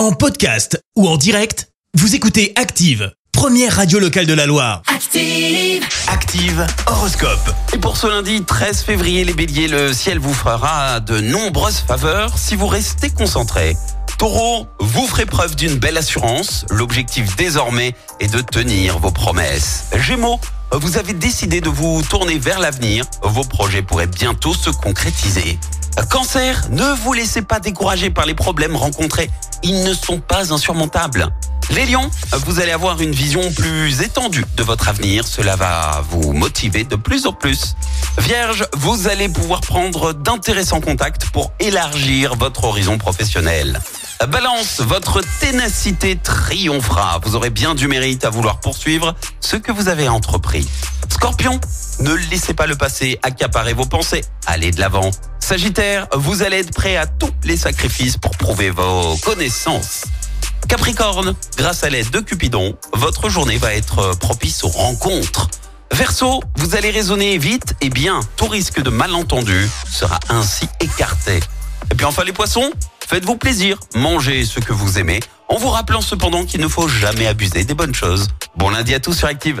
En podcast ou en direct, vous écoutez Active, première radio locale de la Loire. Active. Active Horoscope. Et pour ce lundi 13 février, les béliers, le ciel vous fera de nombreuses faveurs si vous restez concentrés. Taureau, vous ferez preuve d'une belle assurance. L'objectif désormais est de tenir vos promesses. Gémeaux, vous avez décidé de vous tourner vers l'avenir. Vos projets pourraient bientôt se concrétiser. Cancer, ne vous laissez pas décourager par les problèmes rencontrés. Ils ne sont pas insurmontables. Les lions, vous allez avoir une vision plus étendue de votre avenir. Cela va vous motiver de plus en plus. Vierge, vous allez pouvoir prendre d'intéressants contacts pour élargir votre horizon professionnel. Balance, votre ténacité triomphera. Vous aurez bien du mérite à vouloir poursuivre ce que vous avez entrepris. Scorpion, ne laissez pas le passé accaparer vos pensées. Allez de l'avant. Sagittaire, vous allez être prêt à tous les sacrifices pour prouver vos connaissances. Capricorne, grâce à l'aide de Cupidon, votre journée va être propice aux rencontres. Verseau, vous allez raisonner vite et bien. Tout risque de malentendu sera ainsi écarté. Et puis enfin les poissons, faites-vous plaisir, mangez ce que vous aimez, en vous rappelant cependant qu'il ne faut jamais abuser des bonnes choses. Bon lundi à tous sur Active.